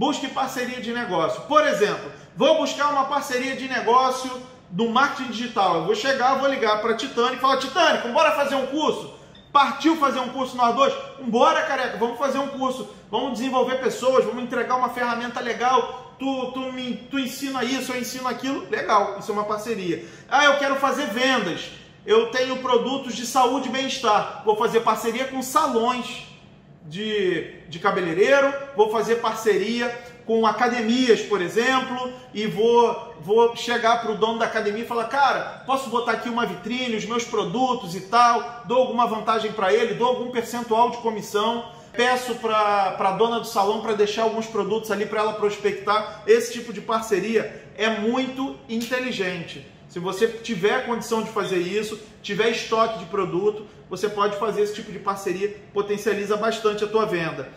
busque parceria de negócio. Por exemplo, vou buscar uma parceria de negócio no marketing digital. Eu vou chegar, vou ligar para a Titânico e falar: Titânico, bora fazer um curso? Partiu fazer um curso nós dois? Bora, careca, vamos fazer um curso. Vamos desenvolver pessoas, vamos entregar uma ferramenta legal. Tu, tu, me, tu ensina isso, eu ensino aquilo. Legal, isso é uma parceria. Ah, eu quero fazer vendas. Eu tenho produtos de saúde e bem-estar. Vou fazer parceria com salões de, de cabeleireiro, vou fazer parceria com academias, por exemplo, e vou, vou chegar para o dono da academia e falar: cara, posso botar aqui uma vitrine, os meus produtos e tal, dou alguma vantagem para ele, dou algum percentual de comissão, peço para a dona do salão para deixar alguns produtos ali para ela prospectar. Esse tipo de parceria é muito inteligente. Se você tiver condição de fazer isso, tiver estoque de produto, você pode fazer esse tipo de parceria, potencializa bastante a tua venda.